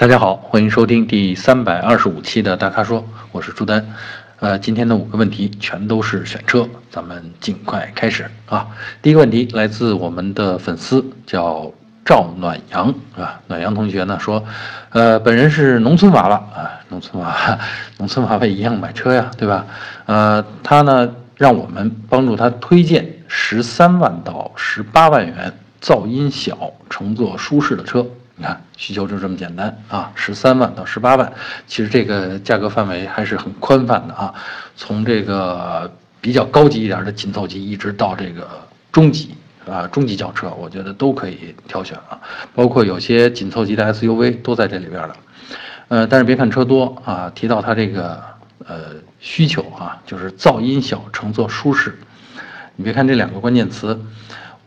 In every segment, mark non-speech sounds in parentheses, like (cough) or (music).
大家好，欢迎收听第三百二十五期的大咖说，我是朱丹。呃，今天的五个问题全都是选车，咱们尽快开始啊。第一个问题来自我们的粉丝，叫赵暖阳啊。暖阳同学呢说，呃，本人是农村娃娃啊，农村娃，(laughs) 农村娃娃一样买车呀，对吧？呃，他呢让我们帮助他推荐十三万到十八万元，噪音小、乘坐舒适的车。你看，需求就这么简单啊，十三万到十八万，其实这个价格范围还是很宽泛的啊。从这个比较高级一点的紧凑级，一直到这个中级啊，中级轿车，我觉得都可以挑选啊。包括有些紧凑级的 SUV 都在这里边了。呃，但是别看车多啊，提到它这个呃需求啊，就是噪音小、乘坐舒适。你别看这两个关键词。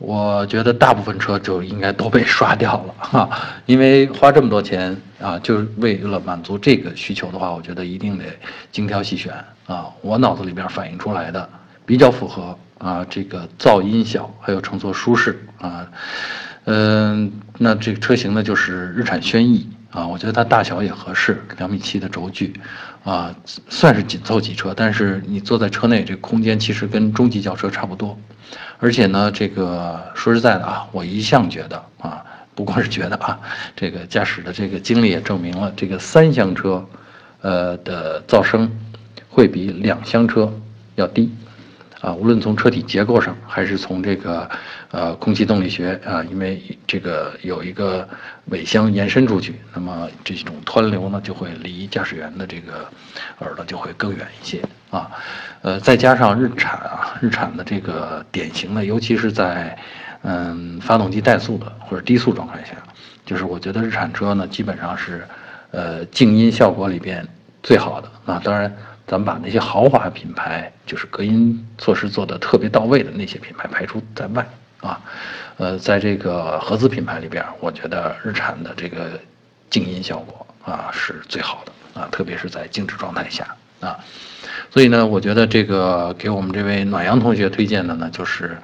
我觉得大部分车就应该都被刷掉了哈，(laughs) 因为花这么多钱啊，就是为了满足这个需求的话，我觉得一定得精挑细选啊。我脑子里边反映出来的比较符合啊，这个噪音小，还有乘坐舒适啊，嗯，那这个车型呢就是日产轩逸啊，我觉得它大小也合适，两米七的轴距啊，算是紧凑级车，但是你坐在车内这空间其实跟中级轿车差不多。而且呢，这个说实在的啊，我一向觉得啊，不光是觉得啊，这个驾驶的这个经历也证明了，这个三厢车，呃的噪声会比两厢车要低，啊，无论从车体结构上，还是从这个呃空气动力学啊，因为这个有一个尾箱延伸出去，那么这种湍流呢，就会离驾驶员的这个耳朵就会更远一些。啊，呃，再加上日产啊，日产的这个典型的，尤其是在，嗯，发动机怠速的或者低速状态下，就是我觉得日产车呢，基本上是，呃，静音效果里边最好的啊。当然，咱们把那些豪华品牌，就是隔音措施做的特别到位的那些品牌排除在外啊。呃，在这个合资品牌里边，我觉得日产的这个静音效果啊是最好的啊，特别是在静止状态下啊。所以呢，我觉得这个给我们这位暖阳同学推荐的呢，就是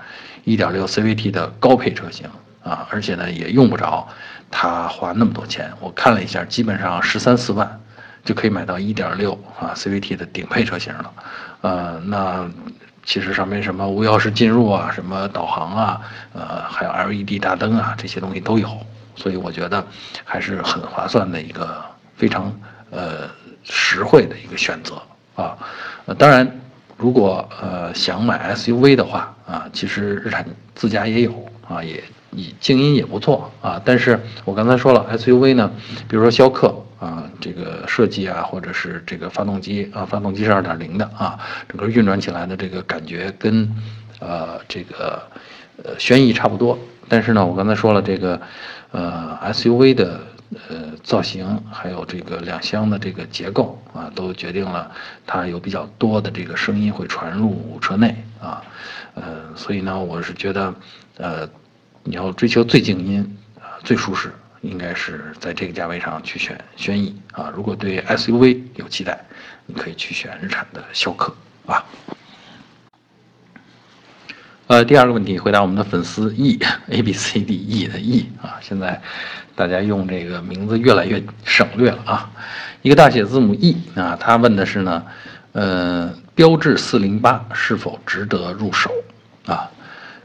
1.6 CVT 的高配车型啊，而且呢也用不着他花那么多钱。我看了一下，基本上十三四万就可以买到1.6啊 CVT 的顶配车型了。呃，那其实上面什么无钥匙进入啊，什么导航啊，呃，还有 LED 大灯啊，这些东西都有。所以我觉得还是很划算的一个非常呃实惠的一个选择啊。呃，当然，如果呃想买 SUV 的话啊，其实日产自家也有啊，也也静音也不错啊。但是我刚才说了，SUV 呢，比如说逍客啊，这个设计啊，或者是这个发动机啊，发动机是二点零的啊，整个运转起来的这个感觉跟呃这个呃轩逸差不多。但是呢，我刚才说了这个呃 SUV 的。呃，造型还有这个两厢的这个结构啊，都决定了它有比较多的这个声音会传入车内啊，呃，所以呢，我是觉得，呃，你要追求最静音啊，最舒适，应该是在这个价位上去选轩逸啊。如果对 SUV 有期待，你可以去选日产的逍客啊。呃，第二个问题回答我们的粉丝 E (laughs) A B C D E 的 E 啊，现在。大家用这个名字越来越省略了啊，一个大写字母 E 啊，他问的是呢，呃，标致四零八是否值得入手啊？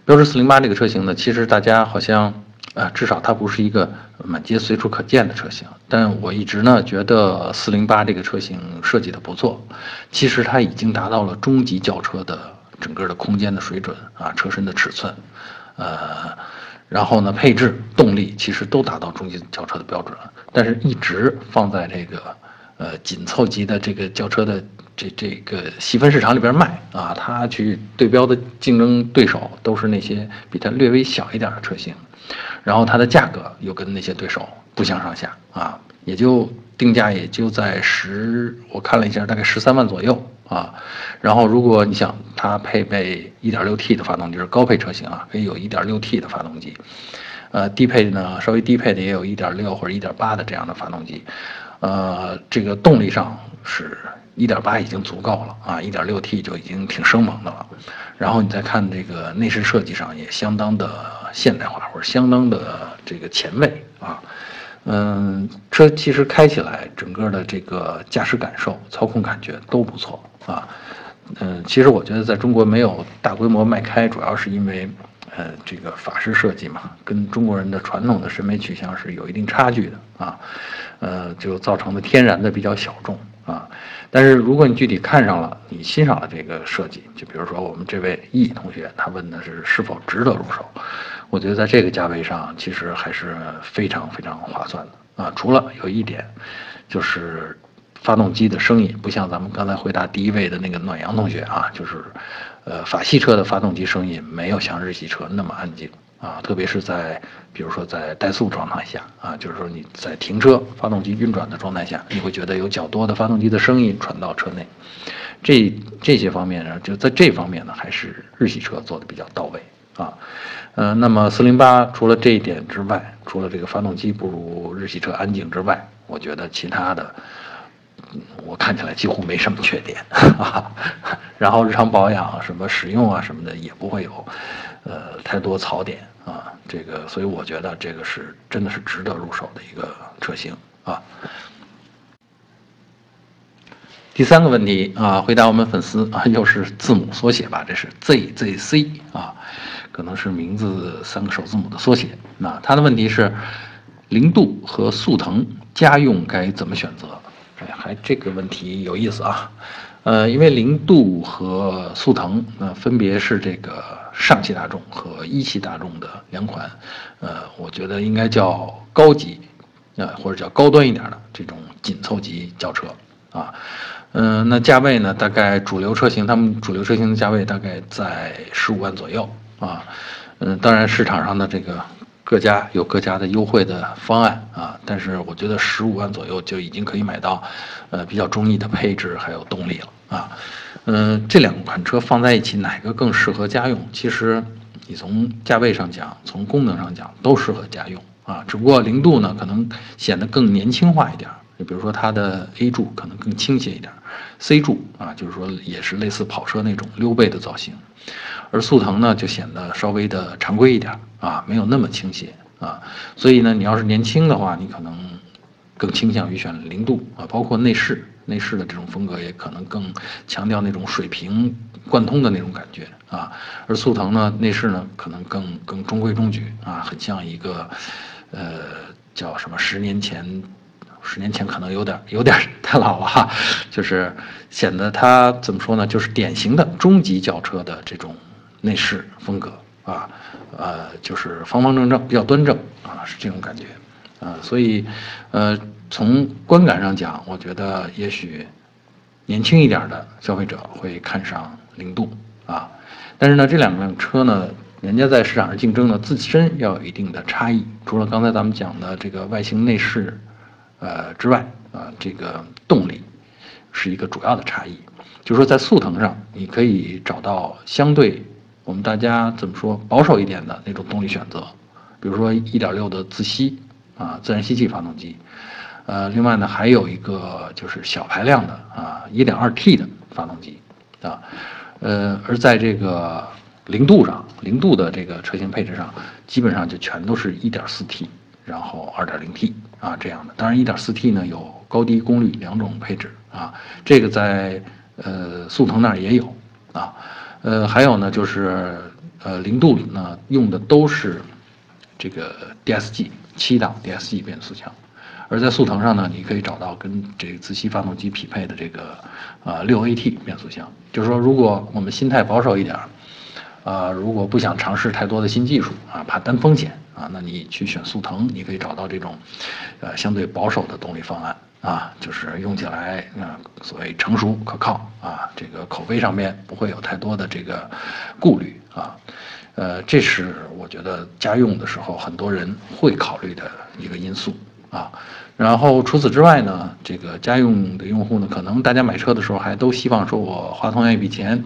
标致四零八这个车型呢，其实大家好像啊，至少它不是一个满街随处可见的车型，但我一直呢觉得四零八这个车型设计的不错，其实它已经达到了中级轿车的整个的空间的水准啊，车身的尺寸，呃。然后呢，配置、动力其实都达到中级轿车的标准了，但是一直放在这个呃紧凑级的这个轿车的这这个细分市场里边卖啊，它去对标的竞争对手都是那些比它略微小一点的车型，然后它的价格又跟那些对手不相上下啊，也就定价也就在十，我看了一下，大概十三万左右。啊，然后如果你想它配备 1.6T 的发动机，是高配车型啊，可以有 1.6T 的发动机，呃，低配呢，稍微低配的也有1.6或者1.8的这样的发动机，呃，这个动力上是一点八已经足够了啊一点六 T 就已经挺生猛的了，然后你再看这个内饰设计上也相当的现代化或者相当的这个前卫啊，嗯，车其实开起来整个的这个驾驶感受、操控感觉都不错啊。嗯，其实我觉得在中国没有大规模卖开，主要是因为。呃，这个法式设计嘛，跟中国人的传统的审美取向是有一定差距的啊，呃，就造成的天然的比较小众啊。但是如果你具体看上了，你欣赏了这个设计，就比如说我们这位易同学，他问的是是否值得入手，我觉得在这个价位上其实还是非常非常划算的啊。除了有一点，就是发动机的声音不像咱们刚才回答第一位的那个暖阳同学啊，就是。呃，法系车的发动机声音没有像日系车那么安静啊，特别是在比如说在怠速状态下啊，就是说你在停车、发动机运转的状态下，你会觉得有较多的发动机的声音传到车内。这这些方面呢，就在这方面呢，还是日系车做的比较到位啊。呃，那么四零八除了这一点之外，除了这个发动机不如日系车安静之外，我觉得其他的。我看起来几乎没什么缺点啊，(laughs) 然后日常保养什么使用啊什么的也不会有，呃太多槽点啊，这个所以我觉得这个是真的是值得入手的一个车型啊。第三个问题啊，回答我们粉丝啊，又是字母缩写吧，这是 ZZC 啊，可能是名字三个首字母的缩写。那他的问题是，零度和速腾家用该怎么选择？哎，还这个问题有意思啊，呃，因为零度和速腾，那分别是这个上汽大众和一汽大众的两款，呃，我觉得应该叫高级，呃，或者叫高端一点的这种紧凑级轿车啊，嗯，那价位呢，大概主流车型，他们主流车型的价位大概在十五万左右啊，嗯，当然市场上的这个。各家有各家的优惠的方案啊，但是我觉得十五万左右就已经可以买到，呃，比较中意的配置还有动力了啊。嗯，这两款车放在一起，哪个更适合家用？其实你从价位上讲，从功能上讲，都适合家用啊。只不过零度呢，可能显得更年轻化一点。就比如说它的 A 柱可能更倾斜一点，C 柱啊，就是说也是类似跑车那种溜背的造型。而速腾呢，就显得稍微的常规一点啊，没有那么倾斜啊，所以呢，你要是年轻的话，你可能更倾向于选零度啊，包括内饰，内饰的这种风格也可能更强调那种水平贯通的那种感觉啊，而速腾呢，内饰呢可能更更中规中矩啊，很像一个呃叫什么十年前，十年前可能有点有点太老了哈，就是显得它怎么说呢，就是典型的中级轿车的这种。内饰风格啊，呃，就是方方正正，比较端正啊，是这种感觉啊，所以，呃，从观感上讲，我觉得也许年轻一点的消费者会看上零度啊，但是呢，这两辆车呢，人家在市场上竞争呢，自身要有一定的差异，除了刚才咱们讲的这个外形内饰，呃之外啊，这个动力是一个主要的差异，就是说在速腾上，你可以找到相对。我们大家怎么说保守一点的那种动力选择，比如说1.6的自吸啊自然吸气发动机，呃，另外呢还有一个就是小排量的啊 1.2T 的发动机啊，呃，而在这个零度上，零度的这个车型配置上，基本上就全都是 1.4T，然后 2.0T 啊这样的。当然 1.4T 呢有高低功率两种配置啊，这个在呃速腾那儿也有啊。呃，还有呢，就是呃，零度呢用的都是这个 DSG 七档 DSG 变速箱，而在速腾上呢，你可以找到跟这个自吸发动机匹配的这个啊六 AT 变速箱。就是说，如果我们心态保守一点儿，啊，如果不想尝试太多的新技术啊，怕担风险啊，那你去选速腾，你可以找到这种呃相对保守的动力方案。啊，就是用起来啊，所谓成熟可靠啊，这个口碑上面不会有太多的这个顾虑啊，呃，这是我觉得家用的时候很多人会考虑的一个因素啊。然后除此之外呢，这个家用的用户呢，可能大家买车的时候还都希望说我花同样一笔钱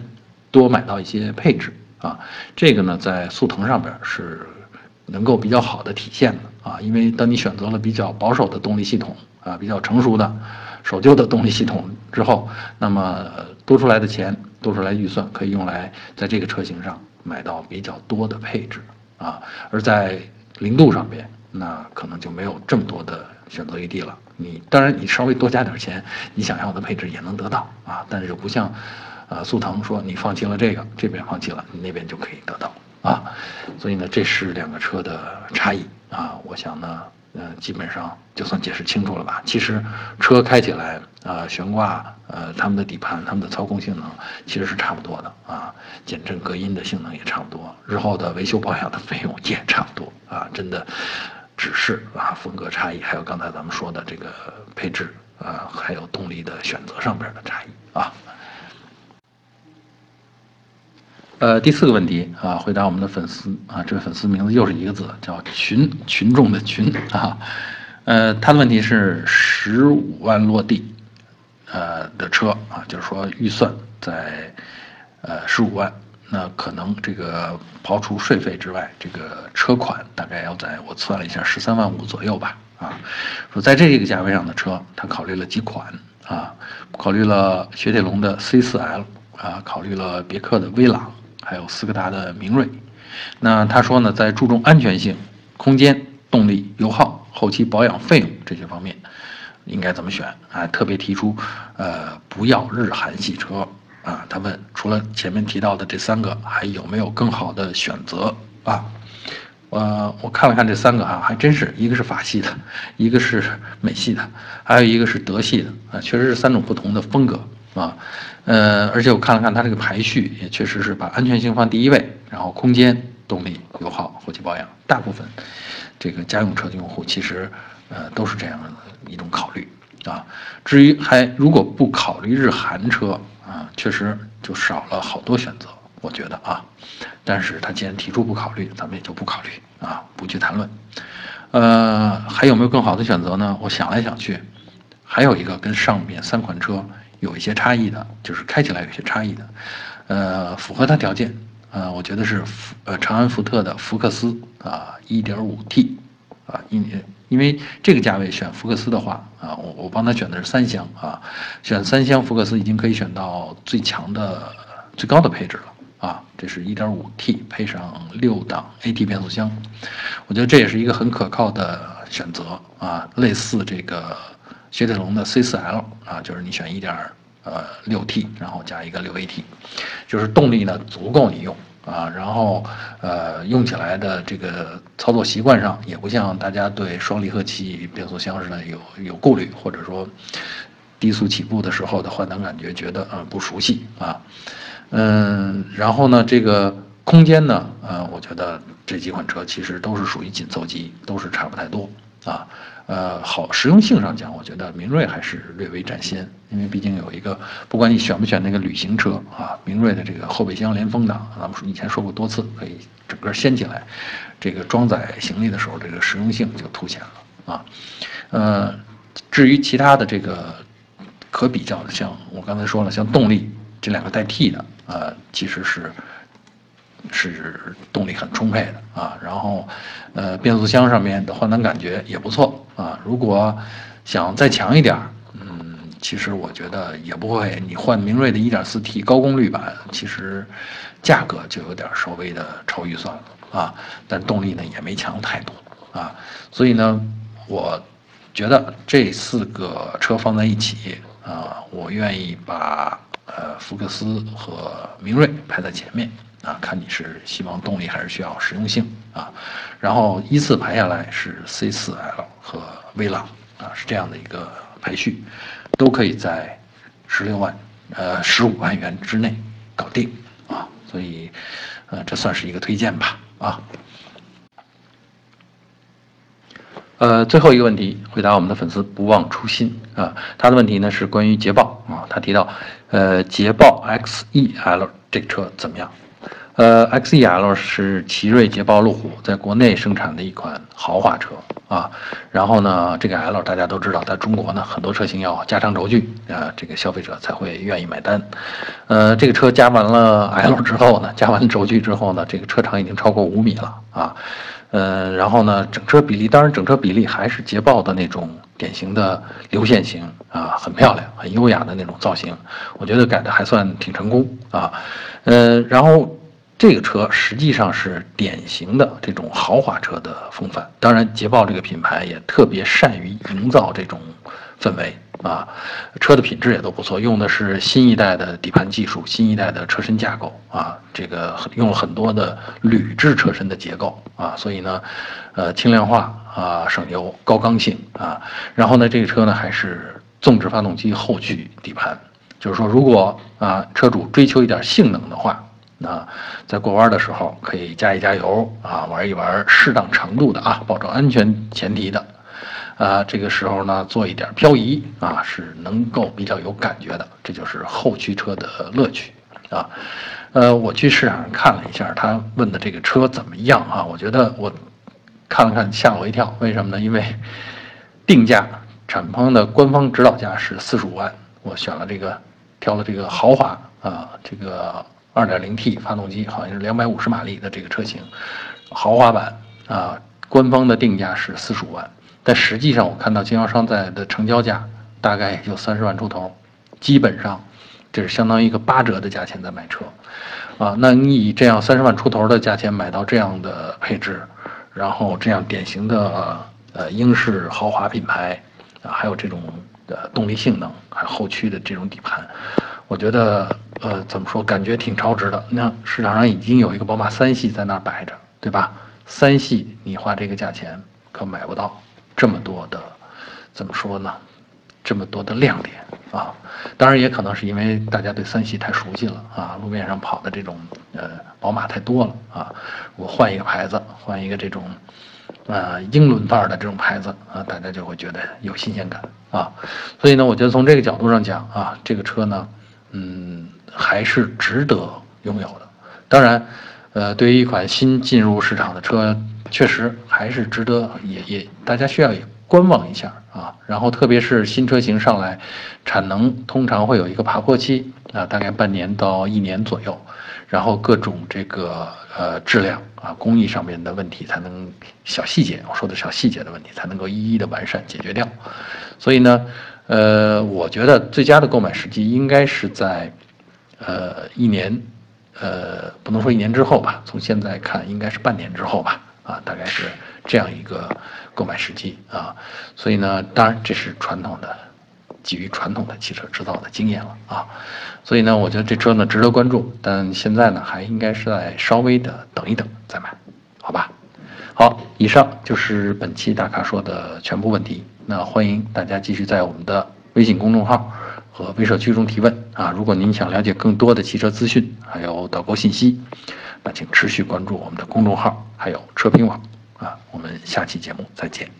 多买到一些配置啊，这个呢在速腾上边是能够比较好的体现的啊，因为当你选择了比较保守的动力系统。啊，比较成熟的、守旧的动力系统之后，那么多出来的钱、多出来预算可以用来在这个车型上买到比较多的配置啊。而在零度上边那可能就没有这么多的选择余地了。你当然你稍微多加点钱，你想要的配置也能得到啊，但是不像，呃，速腾说你放弃了这个，这边放弃了，你那边就可以得到啊。所以呢，这是两个车的差异啊。我想呢。呃，基本上就算解释清楚了吧。其实车开起来，呃，悬挂，呃，他们的底盘、他们的操控性能其实是差不多的啊。减震隔音的性能也差不多，日后的维修保养的费用也差不多啊。真的只是啊风格差异，还有刚才咱们说的这个配置啊，还有动力的选择上边的差异啊。呃，第四个问题啊，回答我们的粉丝啊，这位粉丝名字又是一个字，叫群群众的群啊。呃，他的问题是十五万落地，呃的车啊，就是说预算在呃十五万，那可能这个刨除税费之外，这个车款大概要在我算了一下十三万五左右吧啊。说在这个价位上的车，他考虑了几款啊，考虑了雪铁龙的 C4L 啊，考虑了别克的威朗。还有斯柯达的明锐，那他说呢，在注重安全性、空间、动力、油耗、后期保养费用这些方面，应该怎么选啊？特别提出，呃，不要日韩系车啊。他问，除了前面提到的这三个，还有没有更好的选择啊？呃，我看了看这三个啊，还真是一个是法系的，一个是美系的，还有一个是德系的啊，确实是三种不同的风格。啊，呃，而且我看了看它这个排序，也确实是把安全性放第一位，然后空间、动力、油耗、后期保养，大部分这个家用车的用户其实呃都是这样的一种考虑啊。至于还如果不考虑日韩车啊，确实就少了好多选择，我觉得啊。但是他既然提出不考虑，咱们也就不考虑啊，不去谈论。呃，还有没有更好的选择呢？我想来想去，还有一个跟上面三款车。有一些差异的，就是开起来有些差异的，呃，符合它条件，呃，我觉得是福呃长安福特的福克斯啊，1.5T，啊，一年因为这个价位选福克斯的话啊，我我帮他选的是三厢啊，选三厢福克斯已经可以选到最强的最高的配置了啊，这是一点五 T 配上六档 AT 变速箱，我觉得这也是一个很可靠的选择啊，类似这个。雪铁龙的 C4L 啊，就是你选一点呃六 T，然后加一个六 AT，就是动力呢足够你用啊，然后呃用起来的这个操作习惯上也不像大家对双离合器变速箱似的有有顾虑，或者说低速起步的时候的换挡感觉觉得呃不熟悉啊，嗯，然后呢这个空间呢呃我觉得这几款车其实都是属于紧凑级，都是差不太多。啊，呃，好，实用性上讲，我觉得明锐还是略微占先，因为毕竟有一个，不管你选不选那个旅行车啊，明锐的这个后备箱连风挡，咱们以前说过多次，可以整个掀起来，这个装载行李的时候，这个实用性就凸显了啊。呃，至于其他的这个可比较的，像我刚才说了，像动力这两个代替的，呃，其实是。是动力很充沛的啊，然后，呃，变速箱上面的换挡感觉也不错啊。如果想再强一点，嗯，其实我觉得也不会。你换明锐的 1.4T 高功率版，其实价格就有点稍微的超预算了啊。但动力呢也没强太多啊。所以呢，我觉得这四个车放在一起啊，我愿意把呃福克斯和明锐排在前面。啊，看你是希望动力还是需要实用性啊，然后依次排下来是 C4L 和威朗啊，是这样的一个排序，都可以在十六万呃十五万元之内搞定啊，所以呃这算是一个推荐吧啊。呃，最后一个问题，回答我们的粉丝不忘初心啊，他的问题呢是关于捷豹啊，他提到呃捷豹 XEL 这车怎么样？呃，XEL 是奇瑞、捷豹、路虎在国内生产的一款豪华车啊。然后呢，这个 L 大家都知道，在中国呢，很多车型要加长轴距啊，这个消费者才会愿意买单。呃，这个车加完了 L 之后呢，加完轴距之后呢，这个车长已经超过五米了啊。呃，然后呢，整车比例，当然整车比例还是捷豹的那种典型的流线型啊，很漂亮、很优雅的那种造型，我觉得改的还算挺成功啊。呃，然后。这个车实际上是典型的这种豪华车的风范。当然，捷豹这个品牌也特别善于营造这种氛围啊，车的品质也都不错，用的是新一代的底盘技术，新一代的车身架构啊，这个用了很多的铝制车身的结构啊，所以呢，呃，轻量化啊，省油，高刚性啊，然后呢，这个车呢还是纵置发动机后驱底盘。就是说，如果啊车主追求一点性能的话，那在过弯的时候可以加一加油啊，玩一玩适当程度的啊，保证安全前提的，啊这个时候呢做一点漂移啊是能够比较有感觉的，这就是后驱车的乐趣啊。呃，我去市场上看了一下，他问的这个车怎么样啊？我觉得我看了看吓了我一跳，为什么呢？因为定价产方的官方指导价是四十五万，我选了这个。挑了这个豪华啊，这个 2.0T 发动机，好像是250马力的这个车型，豪华版啊，官方的定价是45万，但实际上我看到经销商在的成交价大概也就三十万出头，基本上这是相当于一个八折的价钱在买车，啊，那你以这样三十万出头的价钱买到这样的配置，然后这样典型的呃英式豪华品牌啊，还有这种。的动力性能，还有后驱的这种底盘，我觉得，呃，怎么说，感觉挺超值的。那市场上已经有一个宝马三系在那儿摆着，对吧？三系你花这个价钱可买不到这么多的，怎么说呢？这么多的亮点啊！当然也可能是因为大家对三系太熟悉了啊，路面上跑的这种呃宝马太多了啊，我换一个牌子，换一个这种。呃，英伦范儿的这种牌子啊，大家就会觉得有新鲜感啊，所以呢，我觉得从这个角度上讲啊，这个车呢，嗯，还是值得拥有的。当然，呃，对于一款新进入市场的车，确实还是值得，也也大家需要也观望一下啊。然后，特别是新车型上来，产能通常会有一个爬坡期啊，大概半年到一年左右。然后各种这个呃质量啊工艺上面的问题才能小细节，我说的小细节的问题才能够一一的完善解决掉。所以呢，呃，我觉得最佳的购买时机应该是在呃一年，呃不能说一年之后吧，从现在看应该是半年之后吧，啊大概是这样一个购买时机啊。所以呢，当然这是传统的。基于传统的汽车制造的经验了啊，所以呢，我觉得这车呢值得关注，但现在呢还应该是在稍微的等一等再买，好吧？好，以上就是本期大咖说的全部问题。那欢迎大家继续在我们的微信公众号和微社区中提问啊。如果您想了解更多的汽车资讯还有导购信息，那请持续关注我们的公众号还有车评网啊。我们下期节目再见。